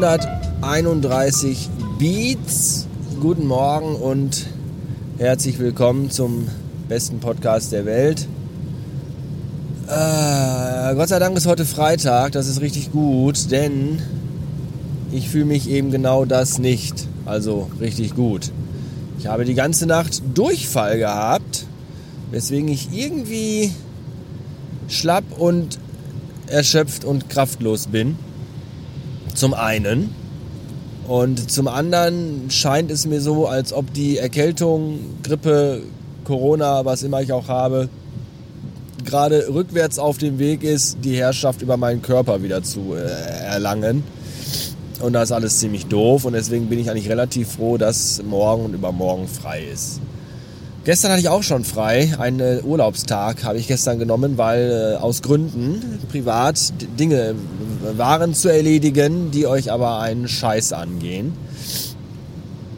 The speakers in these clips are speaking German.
631 Beats. Guten Morgen und herzlich willkommen zum besten Podcast der Welt. Äh, Gott sei Dank ist heute Freitag, das ist richtig gut, denn ich fühle mich eben genau das nicht. Also richtig gut. Ich habe die ganze Nacht Durchfall gehabt, weswegen ich irgendwie schlapp und erschöpft und kraftlos bin. Zum einen. Und zum anderen scheint es mir so, als ob die Erkältung, Grippe, Corona, was immer ich auch habe, gerade rückwärts auf dem Weg ist, die Herrschaft über meinen Körper wieder zu äh, erlangen. Und das ist alles ziemlich doof und deswegen bin ich eigentlich relativ froh, dass morgen und übermorgen frei ist. Gestern hatte ich auch schon frei. Einen Urlaubstag habe ich gestern genommen, weil äh, aus Gründen privat Dinge waren zu erledigen, die euch aber einen Scheiß angehen.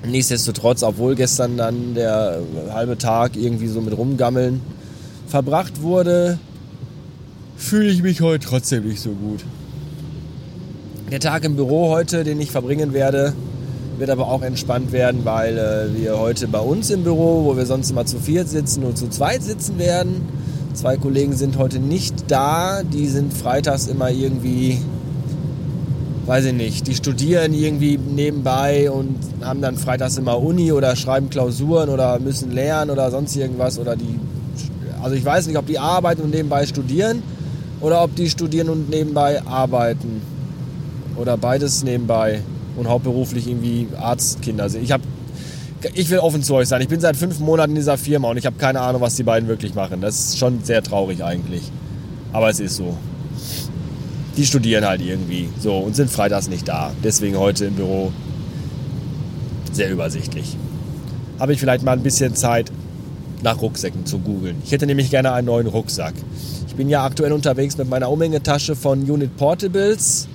Nichtsdestotrotz, obwohl gestern dann der halbe Tag irgendwie so mit Rumgammeln verbracht wurde, fühle ich mich heute trotzdem nicht so gut. Der Tag im Büro heute, den ich verbringen werde, wird aber auch entspannt werden, weil äh, wir heute bei uns im Büro, wo wir sonst immer zu viert sitzen, nur zu zweit sitzen werden. Zwei Kollegen sind heute nicht da. Die sind freitags immer irgendwie, weiß ich nicht, die studieren irgendwie nebenbei und haben dann freitags immer Uni oder schreiben Klausuren oder müssen lernen oder sonst irgendwas. Oder die, also ich weiß nicht, ob die arbeiten und nebenbei studieren oder ob die studieren und nebenbei arbeiten. Oder beides nebenbei und hauptberuflich irgendwie Arztkinder sind. Ich habe ich will offen zu euch sein. Ich bin seit fünf Monaten in dieser Firma und ich habe keine Ahnung, was die beiden wirklich machen. Das ist schon sehr traurig eigentlich. Aber es ist so. Die studieren halt irgendwie so und sind freitags nicht da. Deswegen heute im Büro sehr übersichtlich. Habe ich vielleicht mal ein bisschen Zeit, nach Rucksäcken zu googeln. Ich hätte nämlich gerne einen neuen Rucksack. Ich bin ja aktuell unterwegs mit meiner Umhängetasche von Unit Portables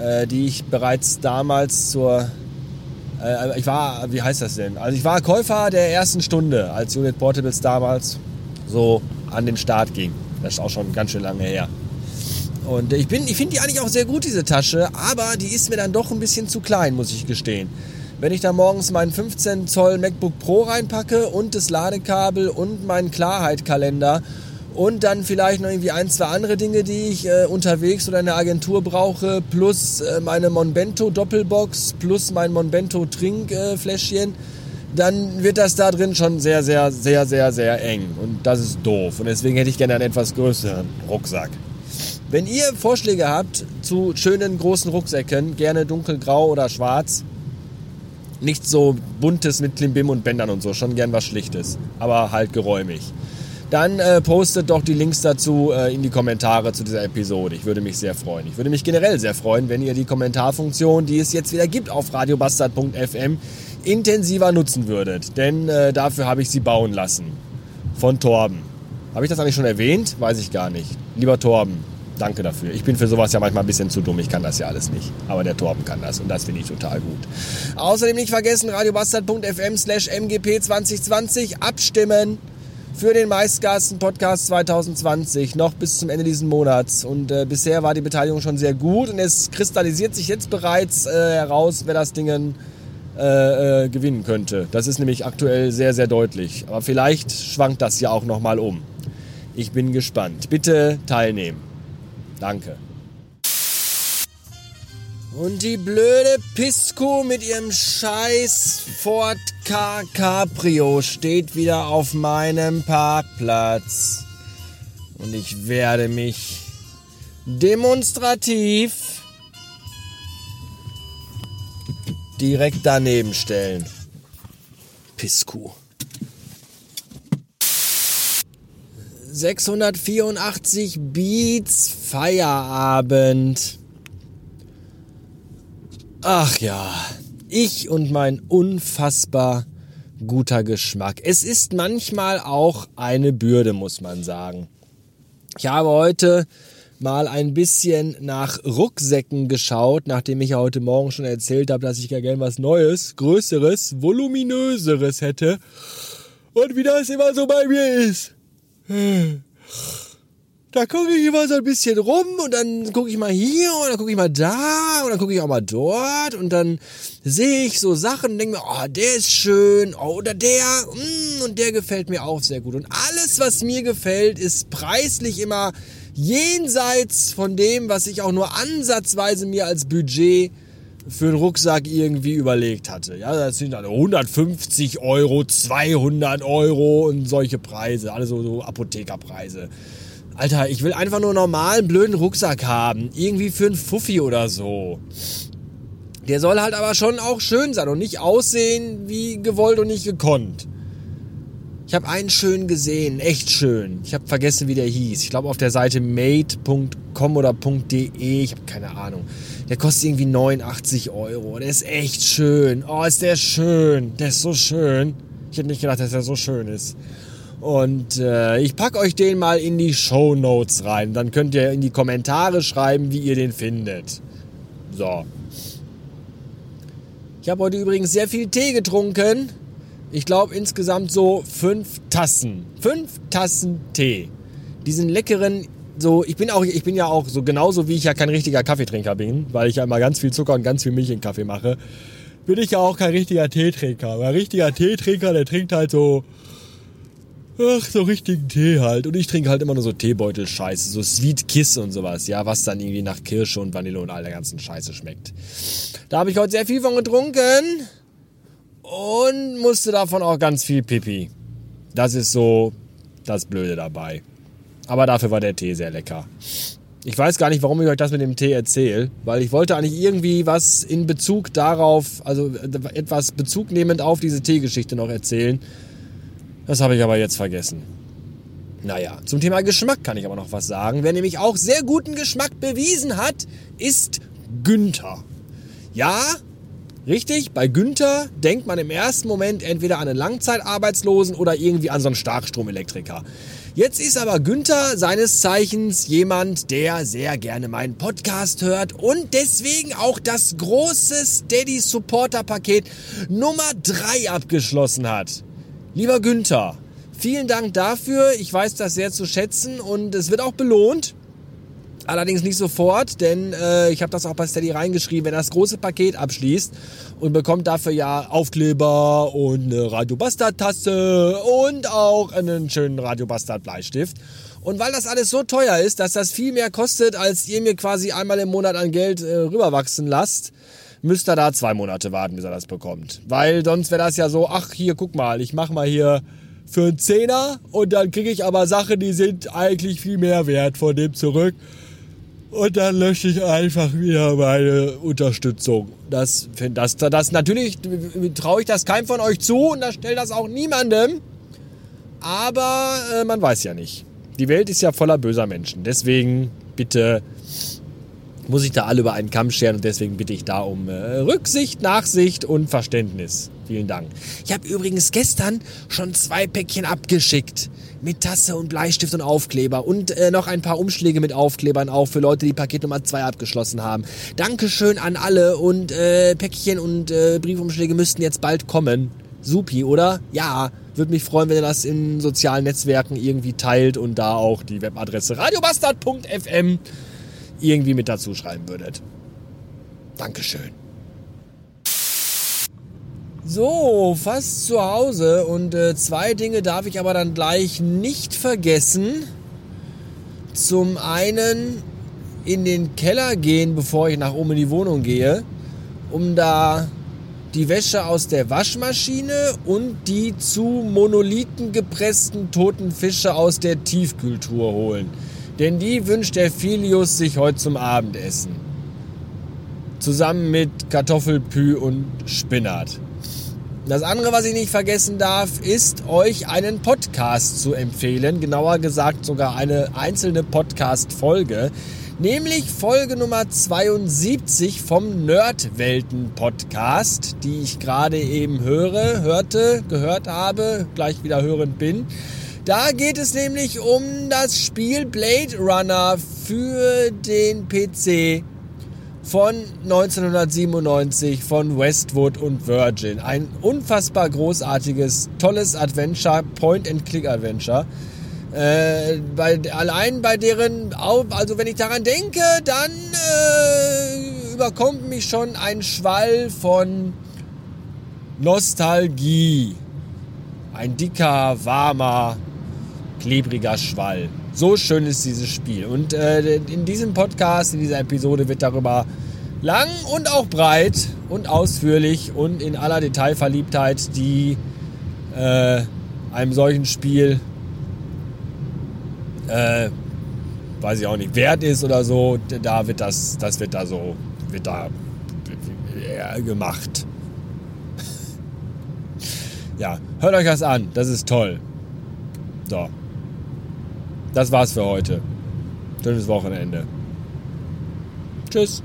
äh, die ich bereits damals zur äh, ich war, wie heißt das denn? Also ich war Käufer der ersten Stunde, als Unit Portables damals so an den Start ging. Das ist auch schon ganz schön lange her. Und ich, ich finde die eigentlich auch sehr gut, diese Tasche, aber die ist mir dann doch ein bisschen zu klein, muss ich gestehen. Wenn ich da morgens meinen 15 Zoll MacBook Pro reinpacke und das Ladekabel und meinen Klarheit-Kalender und dann vielleicht noch irgendwie ein, zwei andere Dinge, die ich äh, unterwegs oder in der Agentur brauche, plus äh, meine Monbento Doppelbox, plus mein Monbento Trinkfläschchen, äh, dann wird das da drin schon sehr, sehr, sehr, sehr, sehr eng. Und das ist doof. Und deswegen hätte ich gerne einen etwas größeren Rucksack. Wenn ihr Vorschläge habt zu schönen großen Rucksäcken, gerne dunkelgrau oder schwarz, nicht so buntes mit Klimbim und Bändern und so, schon gern was Schlichtes, aber halt geräumig dann äh, postet doch die Links dazu äh, in die Kommentare zu dieser Episode. Ich würde mich sehr freuen. Ich würde mich generell sehr freuen, wenn ihr die Kommentarfunktion, die es jetzt wieder gibt auf radiobastard.fm, intensiver nutzen würdet. Denn äh, dafür habe ich sie bauen lassen. Von Torben. Habe ich das eigentlich schon erwähnt? Weiß ich gar nicht. Lieber Torben, danke dafür. Ich bin für sowas ja manchmal ein bisschen zu dumm. Ich kann das ja alles nicht. Aber der Torben kann das und das finde ich total gut. Außerdem nicht vergessen, radiobastard.fm slash mgp 2020 abstimmen für den Meistgasten-Podcast 2020, noch bis zum Ende dieses Monats. Und äh, bisher war die Beteiligung schon sehr gut und es kristallisiert sich jetzt bereits äh, heraus, wer das Ding äh, äh, gewinnen könnte. Das ist nämlich aktuell sehr, sehr deutlich. Aber vielleicht schwankt das ja auch nochmal um. Ich bin gespannt. Bitte teilnehmen. Danke. Und die blöde Pisco mit ihrem scheiß Ford K Cabrio steht wieder auf meinem Parkplatz. Und ich werde mich demonstrativ direkt daneben stellen. Pisco. 684 Beats Feierabend. Ach ja, ich und mein unfassbar guter Geschmack. Es ist manchmal auch eine Bürde, muss man sagen. Ich habe heute mal ein bisschen nach Rucksäcken geschaut, nachdem ich ja heute Morgen schon erzählt habe, dass ich ja gern was Neues, Größeres, Voluminöseres hätte. Und wie das immer so bei mir ist. Da gucke ich immer so ein bisschen rum und dann gucke ich mal hier und dann gucke ich mal da und dann gucke ich auch mal dort und dann sehe ich so Sachen und denke mir, oh, der ist schön, oh, oder der, mm, und der gefällt mir auch sehr gut. Und alles, was mir gefällt, ist preislich immer jenseits von dem, was ich auch nur ansatzweise mir als Budget für einen Rucksack irgendwie überlegt hatte. Ja, das sind dann 150 Euro, 200 Euro und solche Preise, also so Apothekerpreise. Alter, ich will einfach nur einen normalen, blöden Rucksack haben. Irgendwie für einen Fuffi oder so. Der soll halt aber schon auch schön sein und nicht aussehen wie gewollt und nicht gekonnt. Ich habe einen schön gesehen, echt schön. Ich habe vergessen, wie der hieß. Ich glaube auf der Seite made.com oder .de, ich habe keine Ahnung. Der kostet irgendwie 89 Euro. Der ist echt schön. Oh, ist der schön. Der ist so schön. Ich hätte nicht gedacht, dass er so schön ist. Und äh, ich packe euch den mal in die Show Notes rein. Dann könnt ihr in die Kommentare schreiben, wie ihr den findet. So. Ich habe heute übrigens sehr viel Tee getrunken. Ich glaube insgesamt so fünf Tassen. Fünf Tassen Tee. Diesen leckeren, so, ich bin auch, ich bin ja auch so genauso wie ich ja kein richtiger Kaffeetrinker bin, weil ich ja immer ganz viel Zucker und ganz viel Milch in Kaffee mache, bin ich ja auch kein richtiger Teetrinker. Ein richtiger Teetrinker, der trinkt halt so Ach, so richtigen Tee halt. Und ich trinke halt immer nur so Teebeutel-Scheiße, so Sweet Kiss und sowas, ja, was dann irgendwie nach Kirsche und Vanille und all der ganzen Scheiße schmeckt. Da habe ich heute sehr viel von getrunken und musste davon auch ganz viel Pipi. Das ist so das Blöde dabei. Aber dafür war der Tee sehr lecker. Ich weiß gar nicht, warum ich euch das mit dem Tee erzähle, weil ich wollte eigentlich irgendwie was in Bezug darauf, also etwas Bezug nehmend auf diese Teegeschichte noch erzählen. Das habe ich aber jetzt vergessen. Naja, zum Thema Geschmack kann ich aber noch was sagen. Wer nämlich auch sehr guten Geschmack bewiesen hat, ist Günther. Ja, richtig, bei Günther denkt man im ersten Moment entweder an einen Langzeitarbeitslosen oder irgendwie an so einen Starkstromelektriker. Jetzt ist aber Günther seines Zeichens jemand, der sehr gerne meinen Podcast hört und deswegen auch das große Steady Supporter Paket Nummer 3 abgeschlossen hat. Lieber Günther, vielen Dank dafür. Ich weiß das sehr zu schätzen und es wird auch belohnt. Allerdings nicht sofort, denn äh, ich habe das auch bei Steady reingeschrieben, wenn das große Paket abschließt und bekommt dafür ja Aufkleber und eine Radio Bastard Tasse und auch einen schönen Radio Bastard Bleistift. Und weil das alles so teuer ist, dass das viel mehr kostet, als ihr mir quasi einmal im Monat an Geld äh, rüberwachsen lasst, müsst ihr da zwei Monate warten, bis er das bekommt. Weil sonst wäre das ja so, ach hier, guck mal, ich mach mal hier für einen Zehner und dann kriege ich aber Sachen, die sind eigentlich viel mehr wert von dem zurück. Und dann lösche ich einfach wieder meine Unterstützung. Das, das, das natürlich traue ich das keinem von euch zu und das stellt das auch niemandem. Aber äh, man weiß ja nicht. Die Welt ist ja voller böser Menschen. Deswegen bitte muss ich da alle über einen Kamm scheren und deswegen bitte ich da um äh, Rücksicht, Nachsicht und Verständnis. Vielen Dank. Ich habe übrigens gestern schon zwei Päckchen abgeschickt. Mit Tasse und Bleistift und Aufkleber. Und äh, noch ein paar Umschläge mit Aufklebern auch für Leute, die Paket Nummer 2 abgeschlossen haben. Dankeschön an alle und äh, Päckchen und äh, Briefumschläge müssten jetzt bald kommen. Supi, oder? Ja, würde mich freuen, wenn ihr das in sozialen Netzwerken irgendwie teilt und da auch die Webadresse radiobastard.fm irgendwie mit dazu schreiben würdet. Dankeschön. So, fast zu Hause und äh, zwei Dinge darf ich aber dann gleich nicht vergessen. Zum einen in den Keller gehen, bevor ich nach oben in die Wohnung gehe, um da die Wäsche aus der Waschmaschine und die zu Monolithen gepressten toten Fische aus der Tiefkühltour holen. Denn die wünscht der Filius sich heute zum Abendessen. Zusammen mit Kartoffelpü und Spinat. Das andere, was ich nicht vergessen darf, ist euch einen Podcast zu empfehlen. Genauer gesagt sogar eine einzelne Podcast-Folge. Nämlich Folge Nummer 72 vom Nerdwelten Podcast, die ich gerade eben höre, hörte, gehört habe, gleich wieder hörend bin. Da geht es nämlich um das Spiel Blade Runner für den PC von 1997 von Westwood und Virgin. Ein unfassbar großartiges, tolles Adventure, Point-and-Click-Adventure. Äh, bei, allein bei deren, also wenn ich daran denke, dann äh, überkommt mich schon ein Schwall von Nostalgie. Ein dicker, warmer, klebriger Schwall. So schön ist dieses Spiel. Und äh, in diesem Podcast, in dieser Episode wird darüber lang und auch breit und ausführlich und in aller Detailverliebtheit, die äh, einem solchen Spiel äh, weiß ich auch nicht, wert ist oder so, da wird das, das wird da so, wird da gemacht. ja, hört euch das an, das ist toll. So. Das war's für heute. Schönes Wochenende. Tschüss.